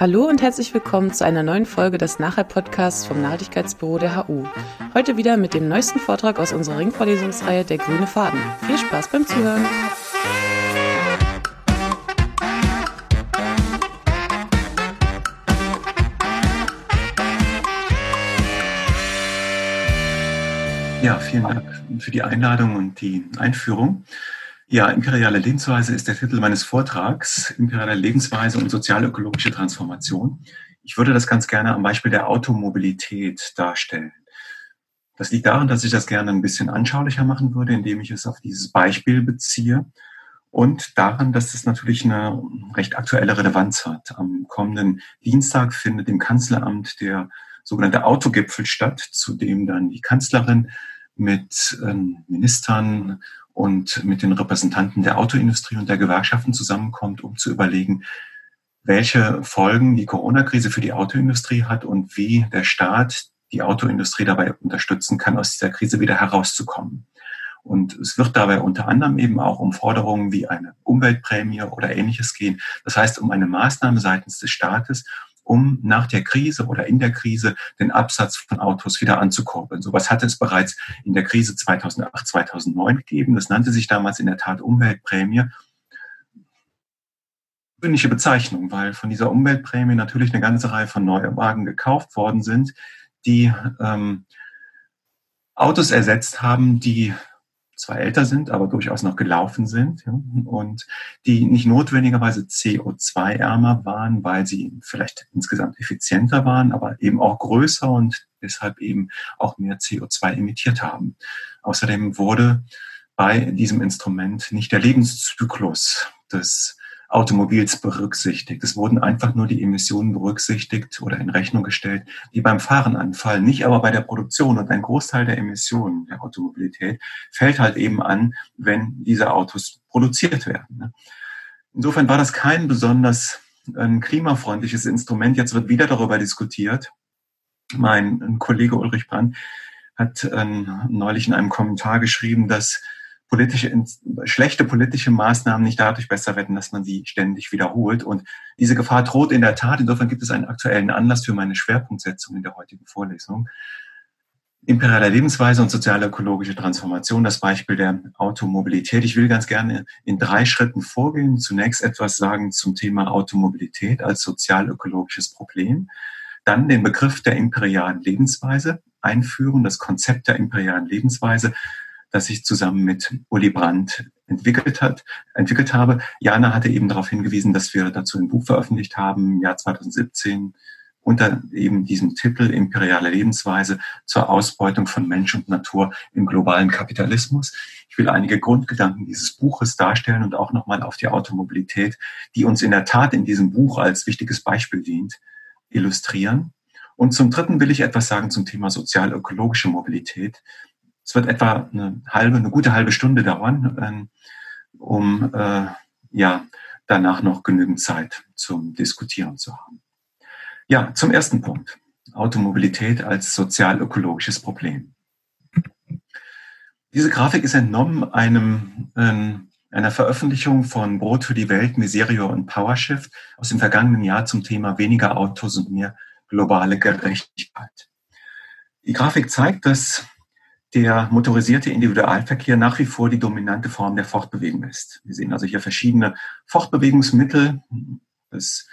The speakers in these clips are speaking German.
Hallo und herzlich willkommen zu einer neuen Folge des Nachhalt-Podcasts vom Nachhaltigkeitsbüro der HU. Heute wieder mit dem neuesten Vortrag aus unserer Ringvorlesungsreihe Der grüne Faden. Viel Spaß beim Zuhören! Ja, vielen Dank für die Einladung und die Einführung. Ja, imperiale Lebensweise ist der Titel meines Vortrags, imperiale Lebensweise und sozialökologische Transformation. Ich würde das ganz gerne am Beispiel der Automobilität darstellen. Das liegt daran, dass ich das gerne ein bisschen anschaulicher machen würde, indem ich es auf dieses Beispiel beziehe und daran, dass es natürlich eine recht aktuelle Relevanz hat. Am kommenden Dienstag findet im Kanzleramt der sogenannte Autogipfel statt, zu dem dann die Kanzlerin mit ähm, Ministern und mit den Repräsentanten der Autoindustrie und der Gewerkschaften zusammenkommt, um zu überlegen, welche Folgen die Corona-Krise für die Autoindustrie hat und wie der Staat die Autoindustrie dabei unterstützen kann, aus dieser Krise wieder herauszukommen. Und es wird dabei unter anderem eben auch um Forderungen wie eine Umweltprämie oder ähnliches gehen. Das heißt, um eine Maßnahme seitens des Staates, um nach der Krise oder in der Krise den Absatz von Autos wieder anzukurbeln. Sowas hatte es bereits in der Krise 2008, 2009 gegeben. Das nannte sich damals in der Tat Umweltprämie. Gewöhnliche Bezeichnung, weil von dieser Umweltprämie natürlich eine ganze Reihe von Neuwagen gekauft worden sind, die ähm, Autos ersetzt haben, die zwar älter sind, aber durchaus noch gelaufen sind ja, und die nicht notwendigerweise CO2-ärmer waren, weil sie vielleicht insgesamt effizienter waren, aber eben auch größer und deshalb eben auch mehr CO2 emittiert haben. Außerdem wurde bei diesem Instrument nicht der Lebenszyklus des Automobils berücksichtigt. Es wurden einfach nur die Emissionen berücksichtigt oder in Rechnung gestellt, die beim Fahren anfallen, nicht aber bei der Produktion. Und ein Großteil der Emissionen der Automobilität fällt halt eben an, wenn diese Autos produziert werden. Ne? Insofern war das kein besonders ähm, klimafreundliches Instrument. Jetzt wird wieder darüber diskutiert. Mein Kollege Ulrich Brandt hat äh, neulich in einem Kommentar geschrieben, dass politische, schlechte politische Maßnahmen nicht dadurch besser werden, dass man sie ständig wiederholt. Und diese Gefahr droht in der Tat. Insofern gibt es einen aktuellen Anlass für meine Schwerpunktsetzung in der heutigen Vorlesung. Imperiale Lebensweise und sozial-ökologische Transformation, das Beispiel der Automobilität. Ich will ganz gerne in drei Schritten vorgehen. Zunächst etwas sagen zum Thema Automobilität als sozial-ökologisches Problem. Dann den Begriff der imperialen Lebensweise einführen, das Konzept der imperialen Lebensweise das ich zusammen mit Uli Brandt entwickelt hat, entwickelt habe. Jana hatte eben darauf hingewiesen, dass wir dazu ein Buch veröffentlicht haben im Jahr 2017 unter eben diesem Titel Imperiale Lebensweise zur Ausbeutung von Mensch und Natur im globalen Kapitalismus. Ich will einige Grundgedanken dieses Buches darstellen und auch nochmal auf die Automobilität, die uns in der Tat in diesem Buch als wichtiges Beispiel dient, illustrieren. Und zum Dritten will ich etwas sagen zum Thema sozial-ökologische Mobilität, es wird etwa eine halbe, eine gute halbe Stunde dauern, ähm, um äh, ja danach noch genügend Zeit zum Diskutieren zu haben. Ja, zum ersten Punkt. Automobilität als sozial-ökologisches Problem. Diese Grafik ist entnommen einem, äh, einer Veröffentlichung von Brot für die Welt, Miserio und PowerShift aus dem vergangenen Jahr zum Thema weniger Autos und mehr globale Gerechtigkeit. Die Grafik zeigt, dass der motorisierte Individualverkehr nach wie vor die dominante Form der Fortbewegung ist. Wir sehen also hier verschiedene Fortbewegungsmittel. Das,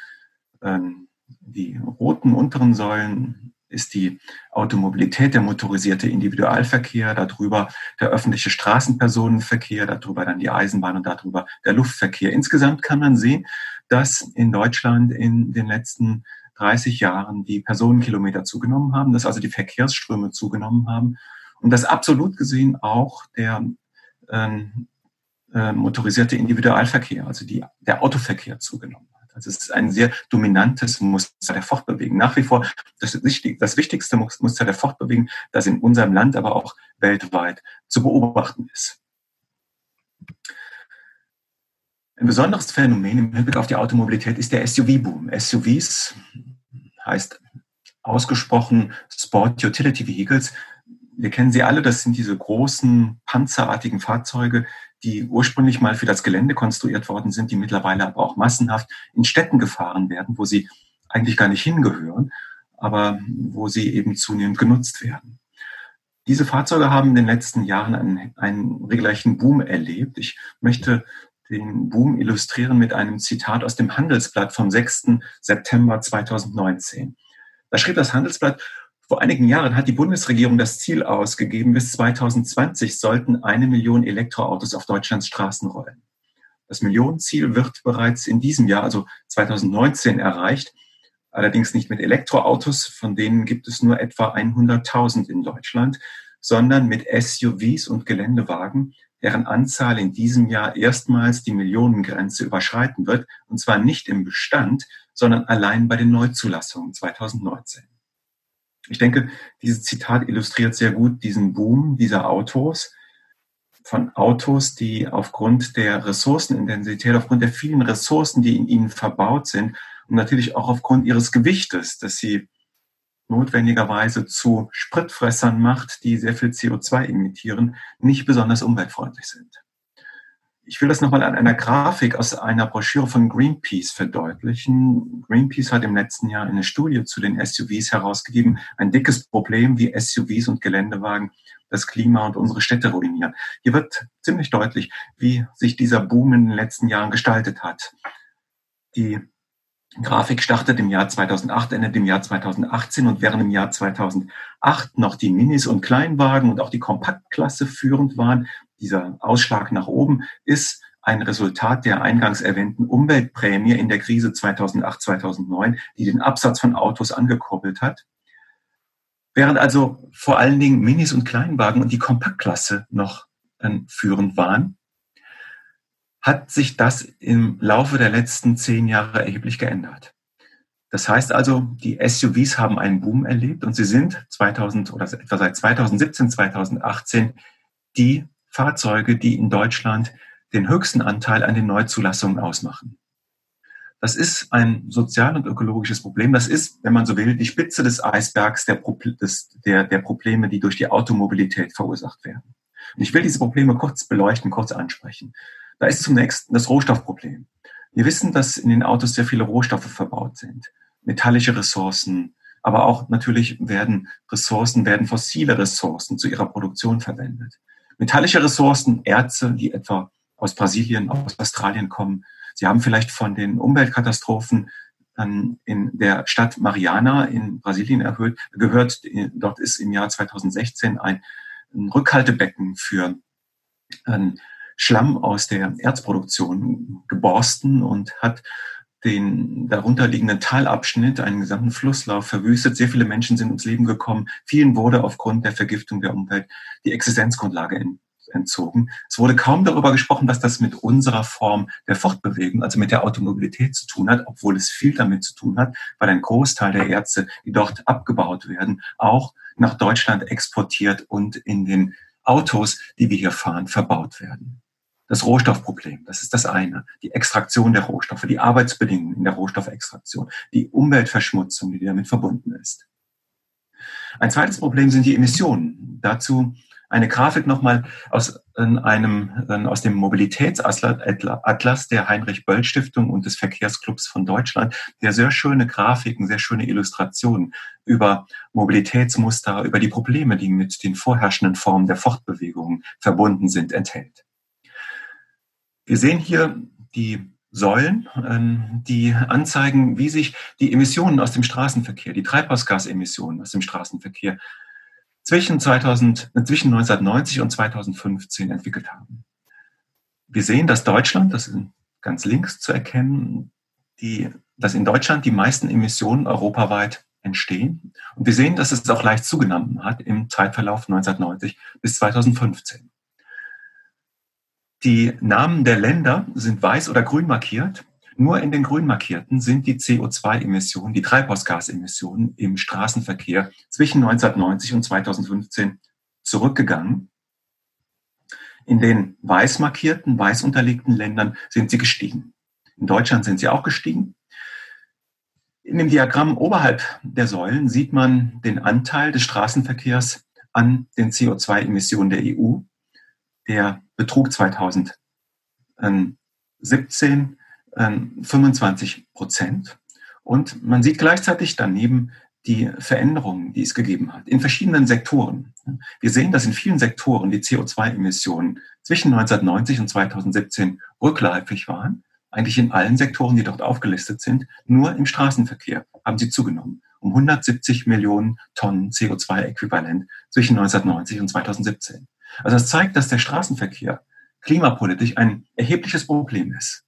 ähm, die roten unteren Säulen ist die Automobilität, der motorisierte Individualverkehr, darüber der öffentliche Straßenpersonenverkehr, darüber dann die Eisenbahn und darüber der Luftverkehr. Insgesamt kann man sehen, dass in Deutschland in den letzten 30 Jahren die Personenkilometer zugenommen haben, dass also die Verkehrsströme zugenommen haben und dass absolut gesehen auch der ähm, äh, motorisierte Individualverkehr, also die, der Autoverkehr zugenommen hat. Also es ist ein sehr dominantes Muster der Fortbewegung. Nach wie vor das, das wichtigste Muster der Fortbewegung, das in unserem Land, aber auch weltweit zu beobachten ist. Ein besonderes Phänomen im Hinblick auf die Automobilität ist der SUV-Boom. SUVs heißt ausgesprochen Sport Utility Vehicles, wir kennen sie alle, das sind diese großen panzerartigen Fahrzeuge, die ursprünglich mal für das Gelände konstruiert worden sind, die mittlerweile aber auch massenhaft in Städten gefahren werden, wo sie eigentlich gar nicht hingehören, aber wo sie eben zunehmend genutzt werden. Diese Fahrzeuge haben in den letzten Jahren einen, einen regelrechten Boom erlebt. Ich möchte den Boom illustrieren mit einem Zitat aus dem Handelsblatt vom 6. September 2019. Da schrieb das Handelsblatt, vor einigen Jahren hat die Bundesregierung das Ziel ausgegeben, bis 2020 sollten eine Million Elektroautos auf Deutschlands Straßen rollen. Das Millionenziel wird bereits in diesem Jahr, also 2019, erreicht. Allerdings nicht mit Elektroautos, von denen gibt es nur etwa 100.000 in Deutschland, sondern mit SUVs und Geländewagen, deren Anzahl in diesem Jahr erstmals die Millionengrenze überschreiten wird, und zwar nicht im Bestand, sondern allein bei den Neuzulassungen 2019. Ich denke, dieses Zitat illustriert sehr gut diesen Boom dieser Autos, von Autos, die aufgrund der Ressourcenintensität, aufgrund der vielen Ressourcen, die in ihnen verbaut sind und natürlich auch aufgrund ihres Gewichtes, dass sie notwendigerweise zu Spritfressern macht, die sehr viel CO2 emittieren, nicht besonders umweltfreundlich sind. Ich will das nochmal an einer Grafik aus einer Broschüre von Greenpeace verdeutlichen. Greenpeace hat im letzten Jahr eine Studie zu den SUVs herausgegeben. Ein dickes Problem, wie SUVs und Geländewagen das Klima und unsere Städte ruinieren. Hier wird ziemlich deutlich, wie sich dieser Boom in den letzten Jahren gestaltet hat. Die Grafik startet im Jahr 2008, endet im Jahr 2018 und während im Jahr 2008 noch die Minis und Kleinwagen und auch die Kompaktklasse führend waren, dieser Ausschlag nach oben ist ein Resultat der eingangs erwähnten Umweltprämie in der Krise 2008, 2009, die den Absatz von Autos angekurbelt hat. Während also vor allen Dingen Minis und Kleinwagen und die Kompaktklasse noch äh, führend waren, hat sich das im Laufe der letzten zehn Jahre erheblich geändert. Das heißt also, die SUVs haben einen Boom erlebt und sie sind 2000 oder etwa seit 2017, 2018 die Fahrzeuge, die in Deutschland den höchsten Anteil an den Neuzulassungen ausmachen. Das ist ein sozial- und ökologisches Problem. Das ist, wenn man so will, die Spitze des Eisbergs der, der, der Probleme, die durch die Automobilität verursacht werden. Und ich will diese Probleme kurz beleuchten, kurz ansprechen. Da ist zunächst das Rohstoffproblem. Wir wissen, dass in den Autos sehr viele Rohstoffe verbaut sind. Metallische Ressourcen, aber auch natürlich werden Ressourcen, werden fossile Ressourcen zu ihrer Produktion verwendet. Metallische Ressourcen, Erze, die etwa aus Brasilien, aus Australien kommen. Sie haben vielleicht von den Umweltkatastrophen in der Stadt Mariana in Brasilien erhöht, gehört. Dort ist im Jahr 2016 ein, Rückhaltebecken für Schlamm aus der Erzproduktion geborsten und hat den darunterliegenden Talabschnitt, einen gesamten Flusslauf verwüstet. Sehr viele Menschen sind ums Leben gekommen. Vielen wurde aufgrund der Vergiftung der Umwelt die Existenzgrundlage entzogen. Es wurde kaum darüber gesprochen, was das mit unserer Form der Fortbewegung, also mit der Automobilität zu tun hat, obwohl es viel damit zu tun hat, weil ein Großteil der Erze, die dort abgebaut werden, auch nach Deutschland exportiert und in den Autos, die wir hier fahren, verbaut werden. Das Rohstoffproblem, das ist das eine. Die Extraktion der Rohstoffe, die Arbeitsbedingungen in der Rohstoffextraktion, die Umweltverschmutzung, die damit verbunden ist. Ein zweites Problem sind die Emissionen. Dazu eine Grafik nochmal aus einem, aus dem Mobilitätsatlas der Heinrich Böll Stiftung und des Verkehrsclubs von Deutschland, der sehr schöne Grafiken, sehr schöne Illustrationen über Mobilitätsmuster, über die Probleme, die mit den vorherrschenden Formen der Fortbewegung verbunden sind, enthält. Wir sehen hier die Säulen, ähm, die anzeigen, wie sich die Emissionen aus dem Straßenverkehr, die Treibhausgasemissionen aus dem Straßenverkehr zwischen, 2000, zwischen 1990 und 2015 entwickelt haben. Wir sehen, dass Deutschland, das ist ganz links zu erkennen, die, dass in Deutschland die meisten Emissionen europaweit entstehen. Und wir sehen, dass es auch leicht zugenommen hat im Zeitverlauf 1990 bis 2015. Die Namen der Länder sind weiß oder grün markiert. Nur in den grün markierten sind die CO2-Emissionen, die Treibhausgasemissionen im Straßenverkehr zwischen 1990 und 2015 zurückgegangen. In den weiß markierten, weiß unterlegten Ländern sind sie gestiegen. In Deutschland sind sie auch gestiegen. In dem Diagramm oberhalb der Säulen sieht man den Anteil des Straßenverkehrs an den CO2-Emissionen der EU der betrug 2017 25 Prozent. Und man sieht gleichzeitig daneben die Veränderungen, die es gegeben hat, in verschiedenen Sektoren. Wir sehen, dass in vielen Sektoren die CO2-Emissionen zwischen 1990 und 2017 rückläufig waren. Eigentlich in allen Sektoren, die dort aufgelistet sind. Nur im Straßenverkehr haben sie zugenommen. Um 170 Millionen Tonnen CO2-Äquivalent zwischen 1990 und 2017. Also das zeigt, dass der Straßenverkehr klimapolitisch ein erhebliches Problem ist.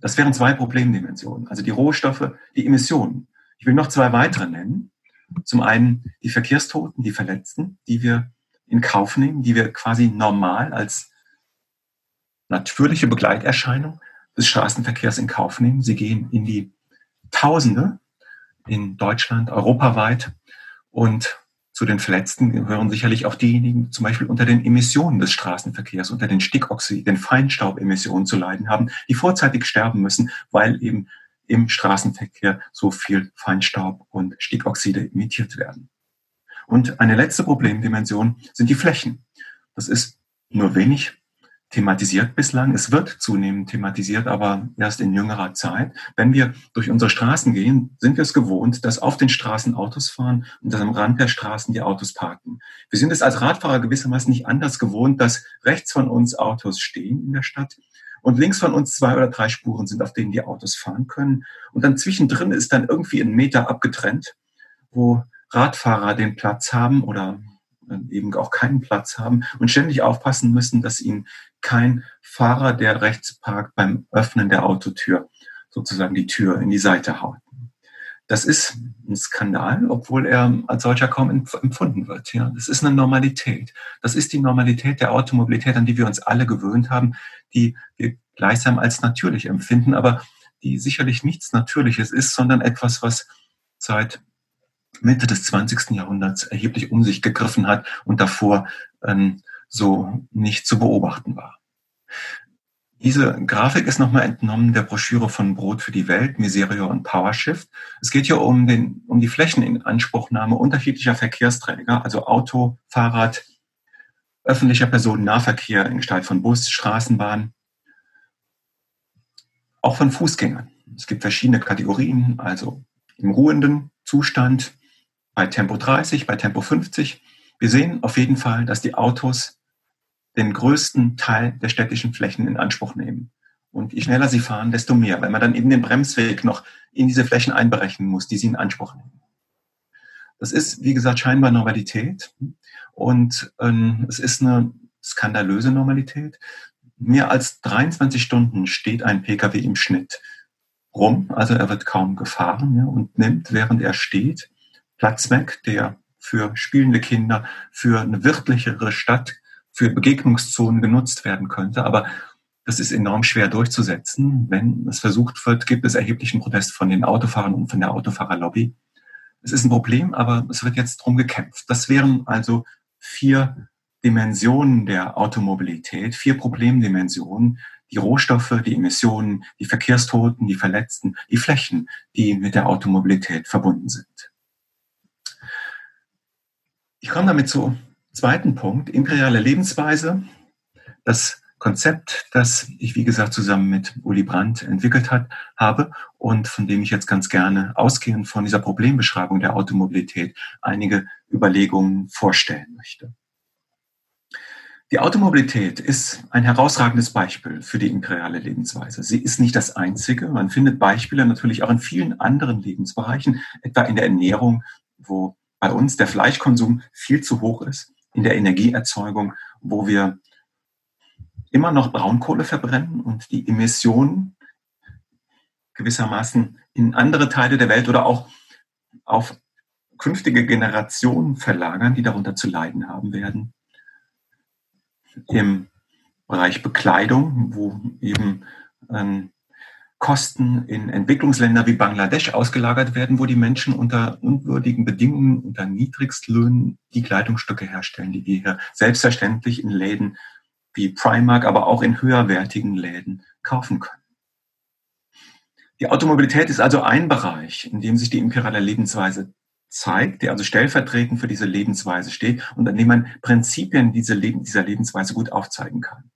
Das wären zwei Problemdimensionen, also die Rohstoffe, die Emissionen. Ich will noch zwei weitere nennen. Zum einen die Verkehrstoten, die Verletzten, die wir in Kauf nehmen, die wir quasi normal als natürliche Begleiterscheinung des Straßenverkehrs in Kauf nehmen. Sie gehen in die Tausende in Deutschland, europaweit. Und zu den Verletzten gehören sicherlich auch diejenigen, zum Beispiel unter den Emissionen des Straßenverkehrs, unter den Stickoxid, den Feinstaubemissionen zu leiden haben, die vorzeitig sterben müssen, weil eben im Straßenverkehr so viel Feinstaub und Stickoxide emittiert werden. Und eine letzte Problemdimension sind die Flächen. Das ist nur wenig thematisiert bislang. Es wird zunehmend thematisiert, aber erst in jüngerer Zeit. Wenn wir durch unsere Straßen gehen, sind wir es gewohnt, dass auf den Straßen Autos fahren und dass am Rand der Straßen die Autos parken. Wir sind es als Radfahrer gewissermaßen nicht anders gewohnt, dass rechts von uns Autos stehen in der Stadt und links von uns zwei oder drei Spuren sind, auf denen die Autos fahren können. Und dann zwischendrin ist dann irgendwie ein Meter abgetrennt, wo Radfahrer den Platz haben oder eben auch keinen Platz haben und ständig aufpassen müssen, dass ihnen kein Fahrer, der rechts parkt, beim Öffnen der Autotür sozusagen die Tür in die Seite haut. Das ist ein Skandal, obwohl er als solcher kaum empfunden wird. Ja, das ist eine Normalität. Das ist die Normalität der Automobilität, an die wir uns alle gewöhnt haben, die wir gleichsam als natürlich empfinden, aber die sicherlich nichts Natürliches ist, sondern etwas, was seit Mitte des 20. Jahrhunderts erheblich um sich gegriffen hat und davor ähm, so nicht zu beobachten war. Diese Grafik ist nochmal entnommen der Broschüre von Brot für die Welt, Miserio und PowerShift. Es geht hier um, den, um die Flächeninanspruchnahme unterschiedlicher Verkehrsträger, also Auto, Fahrrad, öffentlicher Personennahverkehr in Gestalt von Bus, Straßenbahn, auch von Fußgängern. Es gibt verschiedene Kategorien, also im ruhenden Zustand, bei Tempo 30, bei Tempo 50. Wir sehen auf jeden Fall, dass die Autos den größten Teil der städtischen Flächen in Anspruch nehmen. Und je schneller sie fahren, desto mehr, weil man dann eben den Bremsweg noch in diese Flächen einberechnen muss, die sie in Anspruch nehmen. Das ist, wie gesagt, scheinbar Normalität. Und ähm, es ist eine skandalöse Normalität. Mehr als 23 Stunden steht ein Pkw im Schnitt rum, also er wird kaum gefahren ja, und nimmt, während er steht, Platz weg, der für spielende Kinder, für eine wirtlichere Stadt, für Begegnungszonen genutzt werden könnte. Aber das ist enorm schwer durchzusetzen. Wenn es versucht wird, gibt es erheblichen Protest von den Autofahrern und von der Autofahrerlobby. Es ist ein Problem, aber es wird jetzt drum gekämpft. Das wären also vier Dimensionen der Automobilität, vier Problemdimensionen, die Rohstoffe, die Emissionen, die Verkehrstoten, die Verletzten, die Flächen, die mit der Automobilität verbunden sind. Ich komme damit zu zweiten Punkt, imperiale Lebensweise. Das Konzept, das ich, wie gesagt, zusammen mit Uli Brandt entwickelt hat, habe und von dem ich jetzt ganz gerne ausgehend von dieser Problembeschreibung der Automobilität einige Überlegungen vorstellen möchte. Die Automobilität ist ein herausragendes Beispiel für die imperiale Lebensweise. Sie ist nicht das einzige. Man findet Beispiele natürlich auch in vielen anderen Lebensbereichen, etwa in der Ernährung, wo bei uns der Fleischkonsum viel zu hoch ist, in der Energieerzeugung, wo wir immer noch Braunkohle verbrennen und die Emissionen gewissermaßen in andere Teile der Welt oder auch auf künftige Generationen verlagern, die darunter zu leiden haben werden. Im Bereich Bekleidung, wo eben ähm, Kosten in Entwicklungsländer wie Bangladesch ausgelagert werden, wo die Menschen unter unwürdigen Bedingungen, unter Niedrigstlöhnen die Kleidungsstücke herstellen, die wir hier selbstverständlich in Läden wie Primark, aber auch in höherwertigen Läden kaufen können. Die Automobilität ist also ein Bereich, in dem sich die imperiale Lebensweise zeigt, der also stellvertretend für diese Lebensweise steht und an dem man Prinzipien dieser, Leben, dieser Lebensweise gut aufzeigen kann.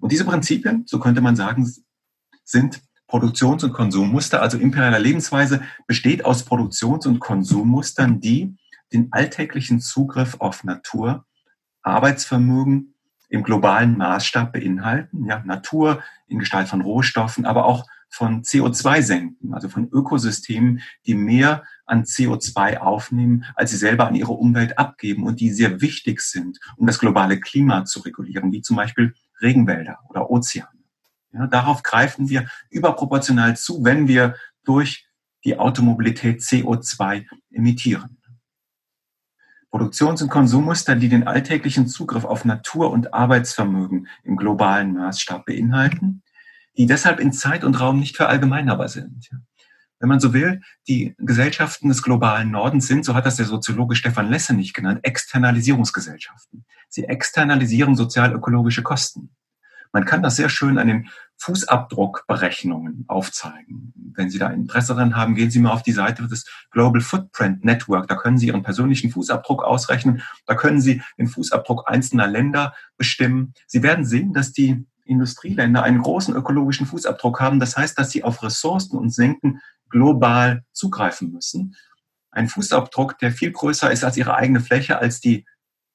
Und diese Prinzipien, so könnte man sagen, sind Produktions- und Konsummuster, also imperiale Lebensweise, besteht aus Produktions- und Konsummustern, die den alltäglichen Zugriff auf Natur, Arbeitsvermögen im globalen Maßstab beinhalten. Ja, Natur in Gestalt von Rohstoffen, aber auch von CO2-Senken, also von Ökosystemen, die mehr an CO2 aufnehmen, als sie selber an ihre Umwelt abgeben und die sehr wichtig sind, um das globale Klima zu regulieren, wie zum Beispiel Regenwälder oder Ozeane. Ja, darauf greifen wir überproportional zu, wenn wir durch die Automobilität CO2 emittieren. Produktions- und Konsummuster, die den alltäglichen Zugriff auf Natur und Arbeitsvermögen im globalen Maßstab beinhalten, die deshalb in Zeit und Raum nicht verallgemeinerbar sind. Wenn man so will, die Gesellschaften des globalen Nordens sind, so hat das der Soziologe Stefan Lesse nicht genannt, Externalisierungsgesellschaften. Sie externalisieren sozial-ökologische Kosten. Man kann das sehr schön an den Fußabdruckberechnungen aufzeigen. Wenn Sie da Interesse daran haben, gehen Sie mal auf die Seite des Global Footprint Network. Da können Sie Ihren persönlichen Fußabdruck ausrechnen. Da können Sie den Fußabdruck einzelner Länder bestimmen. Sie werden sehen, dass die Industrieländer einen großen ökologischen Fußabdruck haben. Das heißt, dass sie auf Ressourcen und Senken global zugreifen müssen. Ein Fußabdruck, der viel größer ist als ihre eigene Fläche, als die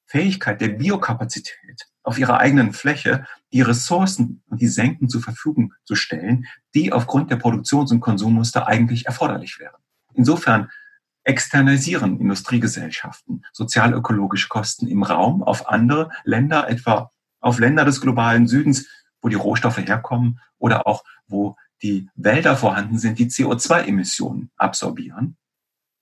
Fähigkeit der Biokapazität auf ihrer eigenen Fläche die Ressourcen und die Senken zur Verfügung zu stellen, die aufgrund der Produktions- und Konsummuster eigentlich erforderlich wären. Insofern externalisieren Industriegesellschaften sozialökologische Kosten im Raum auf andere Länder, etwa auf Länder des globalen Südens, wo die Rohstoffe herkommen oder auch wo die Wälder vorhanden sind, die CO2-Emissionen absorbieren,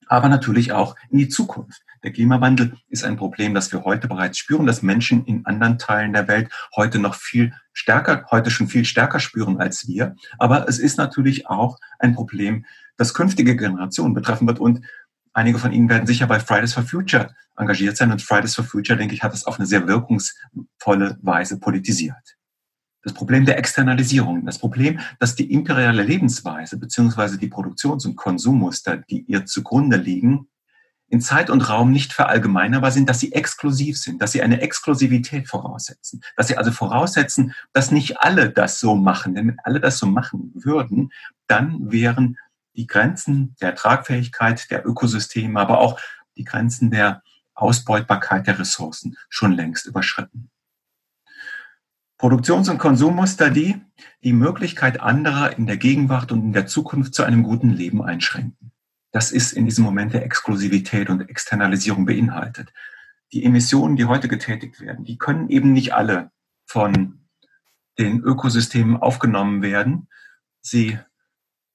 aber natürlich auch in die Zukunft. Der Klimawandel ist ein Problem, das wir heute bereits spüren, das Menschen in anderen Teilen der Welt heute noch viel stärker, heute schon viel stärker spüren als wir. Aber es ist natürlich auch ein Problem, das künftige Generationen betreffen wird. Und einige von Ihnen werden sicher bei Fridays for Future engagiert sein. Und Fridays for Future, denke ich, hat es auf eine sehr wirkungsvolle Weise politisiert. Das Problem der Externalisierung, das Problem, dass die imperiale Lebensweise beziehungsweise die Produktions- und Konsummuster, die ihr zugrunde liegen, in Zeit und Raum nicht verallgemeinerbar sind, dass sie exklusiv sind, dass sie eine Exklusivität voraussetzen, dass sie also voraussetzen, dass nicht alle das so machen. Denn wenn alle das so machen würden, dann wären die Grenzen der Tragfähigkeit der Ökosysteme, aber auch die Grenzen der Ausbeutbarkeit der Ressourcen schon längst überschritten. Produktions- und Konsummuster, die die Möglichkeit anderer in der Gegenwart und in der Zukunft zu einem guten Leben einschränken das ist in diesem Moment der Exklusivität und Externalisierung beinhaltet. Die Emissionen, die heute getätigt werden, die können eben nicht alle von den Ökosystemen aufgenommen werden. Sie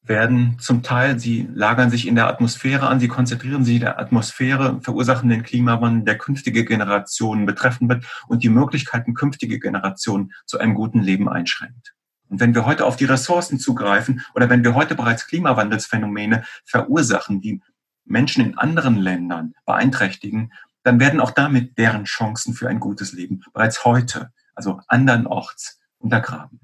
werden zum Teil, sie lagern sich in der Atmosphäre an, sie konzentrieren sich in der Atmosphäre, verursachen den Klimawandel, der künftige Generationen betreffen wird und die Möglichkeiten künftige Generationen zu einem guten Leben einschränkt. Und wenn wir heute auf die Ressourcen zugreifen oder wenn wir heute bereits Klimawandelsphänomene verursachen, die Menschen in anderen Ländern beeinträchtigen, dann werden auch damit deren Chancen für ein gutes Leben bereits heute, also andernorts, untergraben.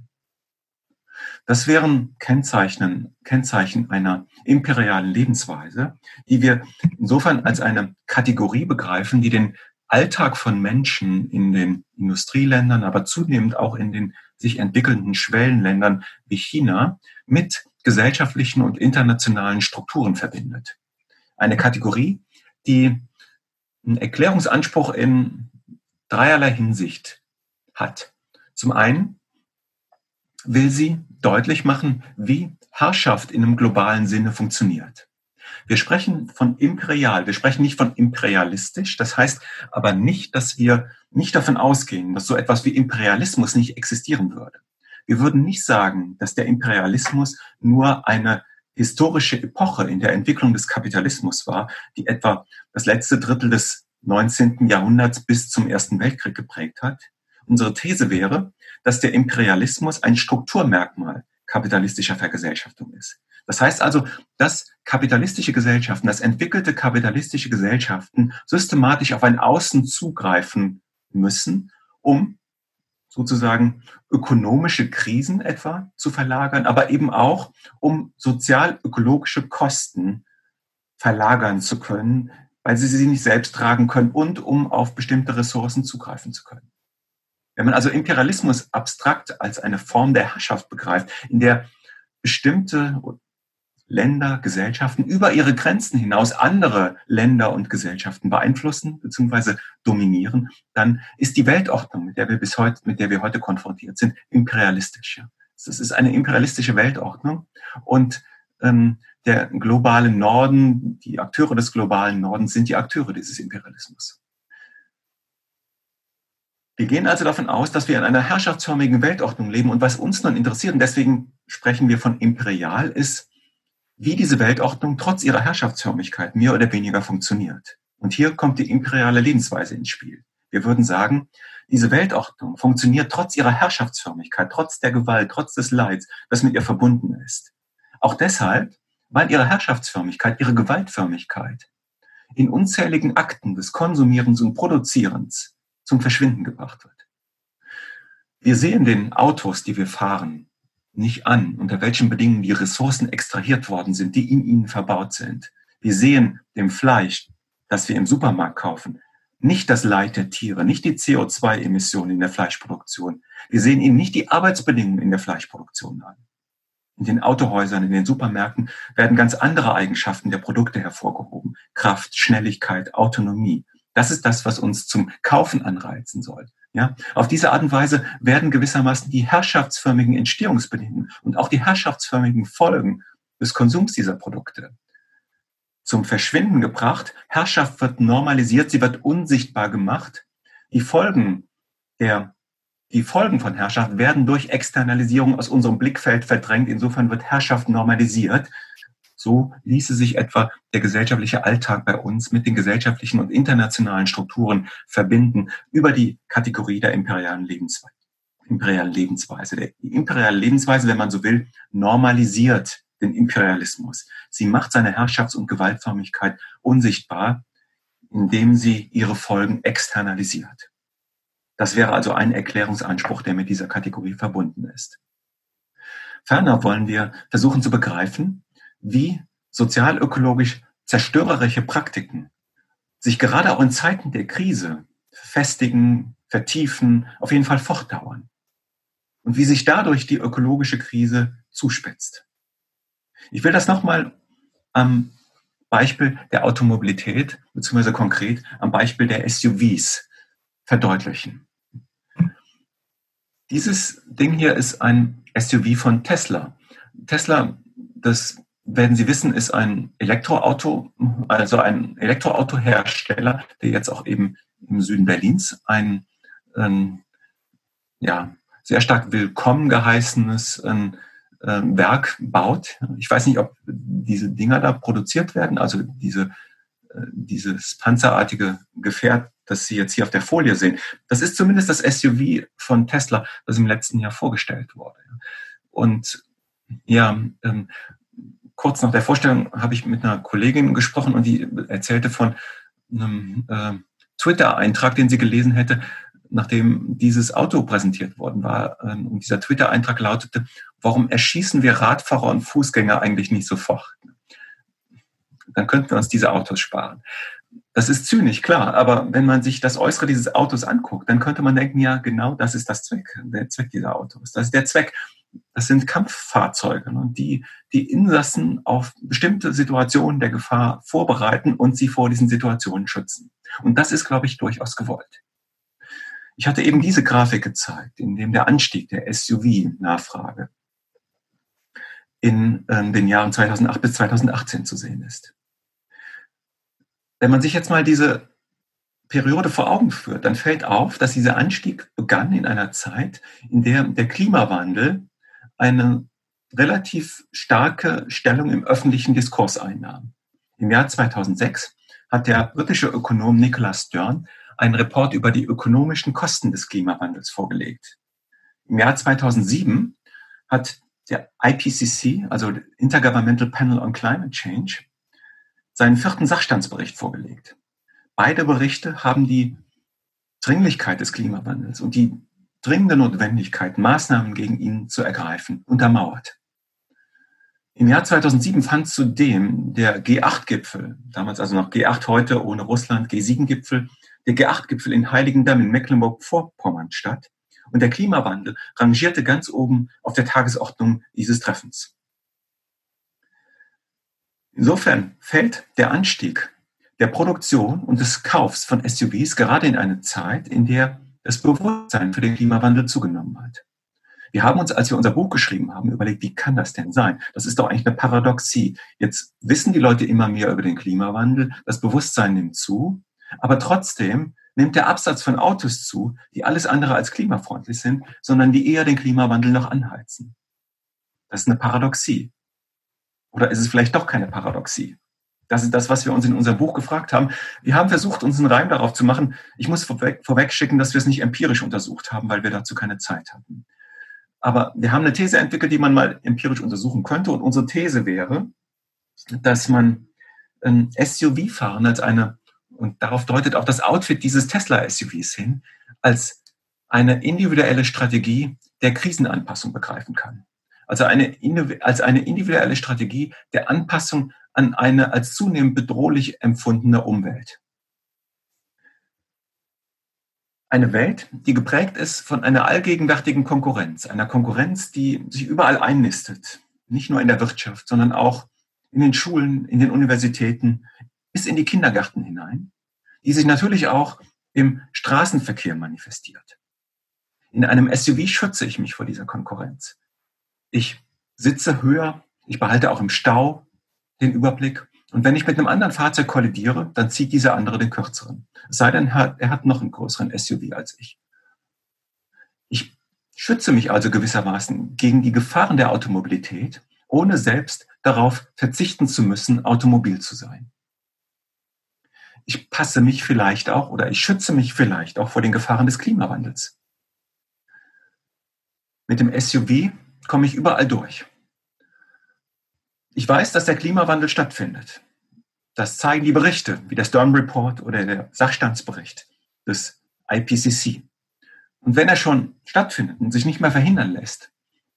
Das wären Kennzeichen, Kennzeichen einer imperialen Lebensweise, die wir insofern als eine Kategorie begreifen, die den Alltag von Menschen in den Industrieländern, aber zunehmend auch in den sich entwickelnden Schwellenländern wie China mit gesellschaftlichen und internationalen Strukturen verbindet. Eine Kategorie, die einen Erklärungsanspruch in dreierlei Hinsicht hat. Zum einen will sie deutlich machen, wie Herrschaft in einem globalen Sinne funktioniert. Wir sprechen von imperial, wir sprechen nicht von imperialistisch. Das heißt aber nicht, dass wir nicht davon ausgehen, dass so etwas wie Imperialismus nicht existieren würde. Wir würden nicht sagen, dass der Imperialismus nur eine historische Epoche in der Entwicklung des Kapitalismus war, die etwa das letzte Drittel des 19. Jahrhunderts bis zum Ersten Weltkrieg geprägt hat. Unsere These wäre, dass der Imperialismus ein Strukturmerkmal kapitalistischer Vergesellschaftung ist. Das heißt also, dass kapitalistische Gesellschaften, dass entwickelte kapitalistische Gesellschaften systematisch auf ein Außen zugreifen müssen, um sozusagen ökonomische Krisen etwa zu verlagern, aber eben auch, um sozial-ökologische Kosten verlagern zu können, weil sie sie nicht selbst tragen können und um auf bestimmte Ressourcen zugreifen zu können. Wenn man also Imperialismus abstrakt als eine Form der Herrschaft begreift, in der bestimmte Länder, Gesellschaften über ihre Grenzen hinaus andere Länder und Gesellschaften beeinflussen bzw. dominieren, dann ist die Weltordnung, mit der wir bis heute, mit der wir heute konfrontiert sind, imperialistisch. Das ist eine imperialistische Weltordnung und ähm, der globale Norden, die Akteure des globalen Nordens sind die Akteure dieses Imperialismus. Wir gehen also davon aus, dass wir in einer herrschaftsförmigen Weltordnung leben und was uns nun interessiert, und deswegen sprechen wir von imperial, ist, wie diese Weltordnung trotz ihrer Herrschaftsförmigkeit mehr oder weniger funktioniert. Und hier kommt die imperiale Lebensweise ins Spiel. Wir würden sagen, diese Weltordnung funktioniert trotz ihrer Herrschaftsförmigkeit, trotz der Gewalt, trotz des Leids, das mit ihr verbunden ist. Auch deshalb, weil ihre Herrschaftsförmigkeit, ihre Gewaltförmigkeit in unzähligen Akten des Konsumierens und Produzierens zum Verschwinden gebracht wird. Wir sehen den Autos, die wir fahren, nicht an, unter welchen Bedingungen die Ressourcen extrahiert worden sind, die in ihnen verbaut sind. Wir sehen dem Fleisch, das wir im Supermarkt kaufen, nicht das Leid der Tiere, nicht die CO2-Emissionen in der Fleischproduktion. Wir sehen ihnen nicht die Arbeitsbedingungen in der Fleischproduktion an. In den Autohäusern, in den Supermärkten werden ganz andere Eigenschaften der Produkte hervorgehoben. Kraft, Schnelligkeit, Autonomie. Das ist das, was uns zum Kaufen anreizen soll. Ja, auf diese Art und Weise werden gewissermaßen die herrschaftsförmigen Entstehungsbedingungen und auch die herrschaftsförmigen Folgen des Konsums dieser Produkte zum Verschwinden gebracht. Herrschaft wird normalisiert, sie wird unsichtbar gemacht. Die Folgen der die Folgen von Herrschaft werden durch Externalisierung aus unserem Blickfeld verdrängt. Insofern wird Herrschaft normalisiert. So ließe sich etwa der gesellschaftliche Alltag bei uns mit den gesellschaftlichen und internationalen Strukturen verbinden über die Kategorie der imperialen Lebensweise. Imperialen Lebensweise. Die imperiale Lebensweise, wenn man so will, normalisiert den Imperialismus. Sie macht seine Herrschafts- und Gewaltförmigkeit unsichtbar, indem sie ihre Folgen externalisiert. Das wäre also ein Erklärungsanspruch, der mit dieser Kategorie verbunden ist. Ferner wollen wir versuchen zu begreifen, wie sozialökologisch zerstörerische Praktiken sich gerade auch in Zeiten der Krise festigen, vertiefen, auf jeden Fall fortdauern. Und wie sich dadurch die ökologische Krise zuspitzt. Ich will das nochmal am Beispiel der Automobilität, beziehungsweise konkret am Beispiel der SUVs verdeutlichen. Dieses Ding hier ist ein SUV von Tesla. Tesla, das werden Sie wissen, ist ein Elektroauto, also ein Elektroautohersteller, der jetzt auch eben im Süden Berlins ein, ein ja, sehr stark willkommen geheißenes ein, ein Werk baut. Ich weiß nicht, ob diese Dinger da produziert werden, also diese, äh, dieses panzerartige Gefährt, das Sie jetzt hier auf der Folie sehen. Das ist zumindest das SUV von Tesla, das im letzten Jahr vorgestellt wurde. Und ja, ähm, kurz nach der Vorstellung habe ich mit einer Kollegin gesprochen und die erzählte von einem äh, Twitter-Eintrag, den sie gelesen hätte, nachdem dieses Auto präsentiert worden war. Ähm, und dieser Twitter-Eintrag lautete, warum erschießen wir Radfahrer und Fußgänger eigentlich nicht sofort? Dann könnten wir uns diese Autos sparen. Das ist zynisch, klar, aber wenn man sich das Äußere dieses Autos anguckt, dann könnte man denken, ja, genau das ist das Zweck, der Zweck dieser Autos. Das ist der Zweck, das sind Kampffahrzeuge, ne, die die Insassen auf bestimmte Situationen der Gefahr vorbereiten und sie vor diesen Situationen schützen. Und das ist, glaube ich, durchaus gewollt. Ich hatte eben diese Grafik gezeigt, in dem der Anstieg der SUV-Nachfrage in äh, den Jahren 2008 bis 2018 zu sehen ist. Wenn man sich jetzt mal diese Periode vor Augen führt, dann fällt auf, dass dieser Anstieg begann in einer Zeit, in der der Klimawandel eine relativ starke Stellung im öffentlichen Diskurs einnahm. Im Jahr 2006 hat der britische Ökonom Nicholas Stern einen Report über die ökonomischen Kosten des Klimawandels vorgelegt. Im Jahr 2007 hat der IPCC, also Intergovernmental Panel on Climate Change, seinen vierten Sachstandsbericht vorgelegt. Beide Berichte haben die Dringlichkeit des Klimawandels und die dringende Notwendigkeit, Maßnahmen gegen ihn zu ergreifen, untermauert. Im Jahr 2007 fand zudem der G8-Gipfel, damals also noch G8 heute ohne Russland, G7-Gipfel, der G8-Gipfel in Heiligendamm in Mecklenburg-Vorpommern statt. Und der Klimawandel rangierte ganz oben auf der Tagesordnung dieses Treffens. Insofern fällt der Anstieg der Produktion und des Kaufs von SUVs gerade in eine Zeit, in der das Bewusstsein für den Klimawandel zugenommen hat. Wir haben uns, als wir unser Buch geschrieben haben, überlegt, wie kann das denn sein? Das ist doch eigentlich eine Paradoxie. Jetzt wissen die Leute immer mehr über den Klimawandel, das Bewusstsein nimmt zu, aber trotzdem nimmt der Absatz von Autos zu, die alles andere als klimafreundlich sind, sondern die eher den Klimawandel noch anheizen. Das ist eine Paradoxie. Oder ist es vielleicht doch keine Paradoxie? Das ist das, was wir uns in unserem Buch gefragt haben. Wir haben versucht, uns einen Reim darauf zu machen. Ich muss vorweg, vorweg schicken, dass wir es nicht empirisch untersucht haben, weil wir dazu keine Zeit hatten. Aber wir haben eine These entwickelt, die man mal empirisch untersuchen könnte. Und unsere These wäre, dass man ein SUV-Fahren als eine, und darauf deutet auch das Outfit dieses Tesla-SUVs hin, als eine individuelle Strategie der Krisenanpassung begreifen kann. Also eine, als eine individuelle Strategie der Anpassung an eine als zunehmend bedrohlich empfundene Umwelt. Eine Welt, die geprägt ist von einer allgegenwärtigen Konkurrenz, einer Konkurrenz, die sich überall einnistet, nicht nur in der Wirtschaft, sondern auch in den Schulen, in den Universitäten, bis in die Kindergärten hinein, die sich natürlich auch im Straßenverkehr manifestiert. In einem SUV schütze ich mich vor dieser Konkurrenz. Ich sitze höher, ich behalte auch im Stau den Überblick. Und wenn ich mit einem anderen Fahrzeug kollidiere, dann zieht dieser andere den kürzeren. Es sei denn, er hat noch einen größeren SUV als ich. Ich schütze mich also gewissermaßen gegen die Gefahren der Automobilität, ohne selbst darauf verzichten zu müssen, automobil zu sein. Ich passe mich vielleicht auch oder ich schütze mich vielleicht auch vor den Gefahren des Klimawandels. Mit dem SUV komme ich überall durch. Ich weiß, dass der Klimawandel stattfindet. Das zeigen die Berichte, wie der Stern Report oder der Sachstandsbericht des IPCC. Und wenn er schon stattfindet und sich nicht mehr verhindern lässt,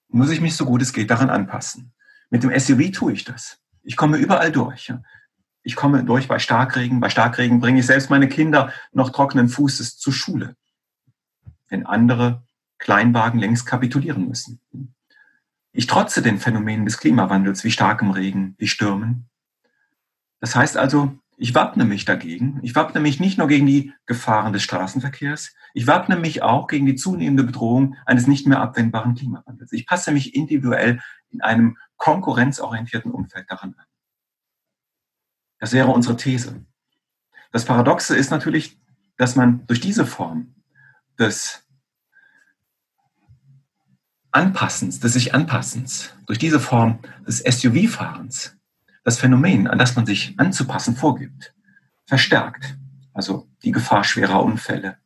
muss ich mich so gut es geht daran anpassen. Mit dem SUV tue ich das. Ich komme überall durch. Ich komme durch bei Starkregen. Bei Starkregen bringe ich selbst meine Kinder noch trockenen Fußes zur Schule, wenn andere Kleinwagen längst kapitulieren müssen. Ich trotze den Phänomenen des Klimawandels wie starkem Regen, wie Stürmen. Das heißt also, ich wappne mich dagegen. Ich wappne mich nicht nur gegen die Gefahren des Straßenverkehrs, ich wappne mich auch gegen die zunehmende Bedrohung eines nicht mehr abwendbaren Klimawandels. Ich passe mich individuell in einem konkurrenzorientierten Umfeld daran an. Das wäre unsere These. Das Paradoxe ist natürlich, dass man durch diese Form des Anpassens, des sich Anpassens, durch diese Form des SUV-Fahrens, das Phänomen, an das man sich anzupassen vorgibt, verstärkt. Also die Gefahr schwerer Unfälle,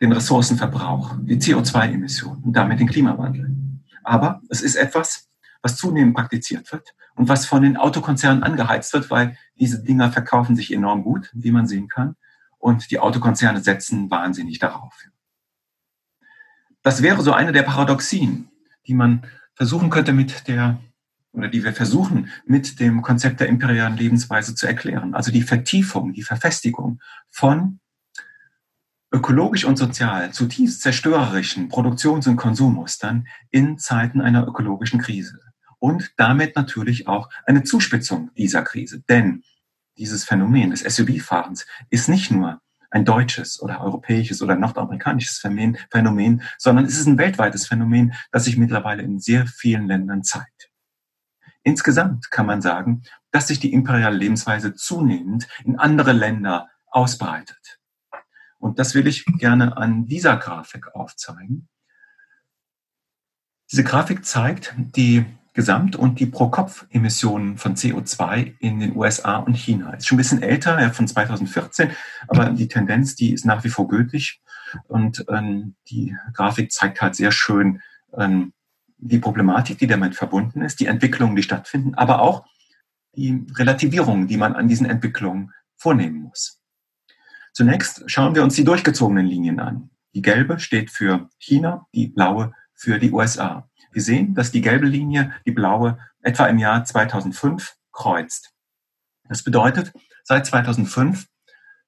den Ressourcenverbrauch, die CO2-Emissionen und damit den Klimawandel. Aber es ist etwas, was zunehmend praktiziert wird und was von den Autokonzernen angeheizt wird, weil diese Dinger verkaufen sich enorm gut, wie man sehen kann. Und die Autokonzerne setzen wahnsinnig darauf. Das wäre so eine der Paradoxien, die man versuchen könnte mit der, oder die wir versuchen mit dem Konzept der imperialen Lebensweise zu erklären. Also die Vertiefung, die Verfestigung von ökologisch und sozial zutiefst zerstörerischen Produktions- und Konsummustern in Zeiten einer ökologischen Krise. Und damit natürlich auch eine Zuspitzung dieser Krise. Denn dieses Phänomen des SUV-Fahrens ist nicht nur ein deutsches oder europäisches oder nordamerikanisches Phänomen, sondern es ist ein weltweites Phänomen, das sich mittlerweile in sehr vielen Ländern zeigt. Insgesamt kann man sagen, dass sich die imperiale Lebensweise zunehmend in andere Länder ausbreitet. Und das will ich gerne an dieser Grafik aufzeigen. Diese Grafik zeigt die Gesamt- und die Pro-Kopf-Emissionen von CO2 in den USA und China. Ist schon ein bisschen älter, ja, von 2014, aber die Tendenz, die ist nach wie vor gültig. Und ähm, die Grafik zeigt halt sehr schön ähm, die Problematik, die damit verbunden ist, die Entwicklungen, die stattfinden, aber auch die Relativierung, die man an diesen Entwicklungen vornehmen muss. Zunächst schauen wir uns die durchgezogenen Linien an. Die gelbe steht für China, die blaue für die USA. Wir sehen, dass die gelbe Linie die blaue etwa im Jahr 2005 kreuzt. Das bedeutet, seit 2005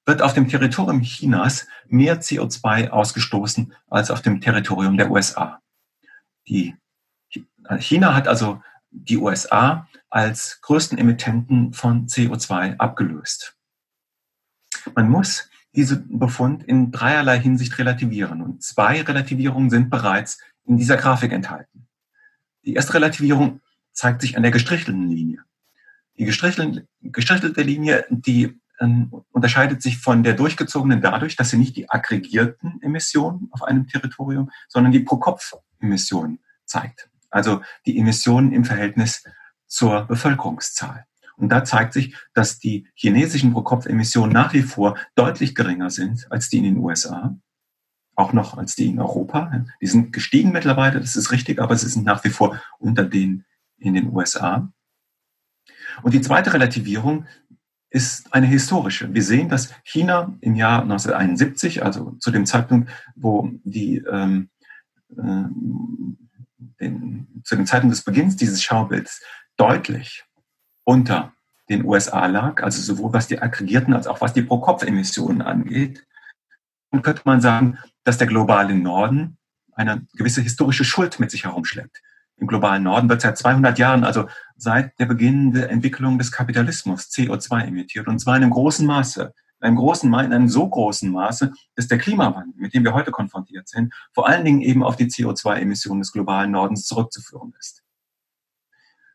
wird auf dem Territorium Chinas mehr CO2 ausgestoßen als auf dem Territorium der USA. Die China hat also die USA als größten Emittenten von CO2 abgelöst. Man muss diesen Befund in dreierlei Hinsicht relativieren. Und zwei Relativierungen sind bereits in dieser Grafik enthalten. Die erste Relativierung zeigt sich an der gestrichelten Linie. Die gestrichelte Linie, die äh, unterscheidet sich von der durchgezogenen dadurch, dass sie nicht die aggregierten Emissionen auf einem Territorium, sondern die Pro-Kopf-Emissionen zeigt. Also die Emissionen im Verhältnis zur Bevölkerungszahl. Und da zeigt sich, dass die chinesischen Pro-Kopf-Emissionen nach wie vor deutlich geringer sind als die in den USA, auch noch als die in Europa. Die sind gestiegen mittlerweile, das ist richtig, aber sie sind nach wie vor unter denen in den USA. Und die zweite Relativierung ist eine historische. Wir sehen, dass China im Jahr 1971, also zu dem Zeitpunkt, wo die ähm, äh, den, zu dem Zeitpunkt des Beginns dieses Schaubilds deutlich unter den USA lag, also sowohl was die aggregierten als auch was die Pro-Kopf-Emissionen angeht, dann könnte man sagen, dass der globale Norden eine gewisse historische Schuld mit sich herumschleppt. Im globalen Norden wird seit 200 Jahren, also seit der Beginn der Entwicklung des Kapitalismus, CO2 emittiert und zwar in einem großen Maße, in einem großen, in einem so großen Maße, dass der Klimawandel, mit dem wir heute konfrontiert sind, vor allen Dingen eben auf die CO2-Emissionen des globalen Nordens zurückzuführen ist.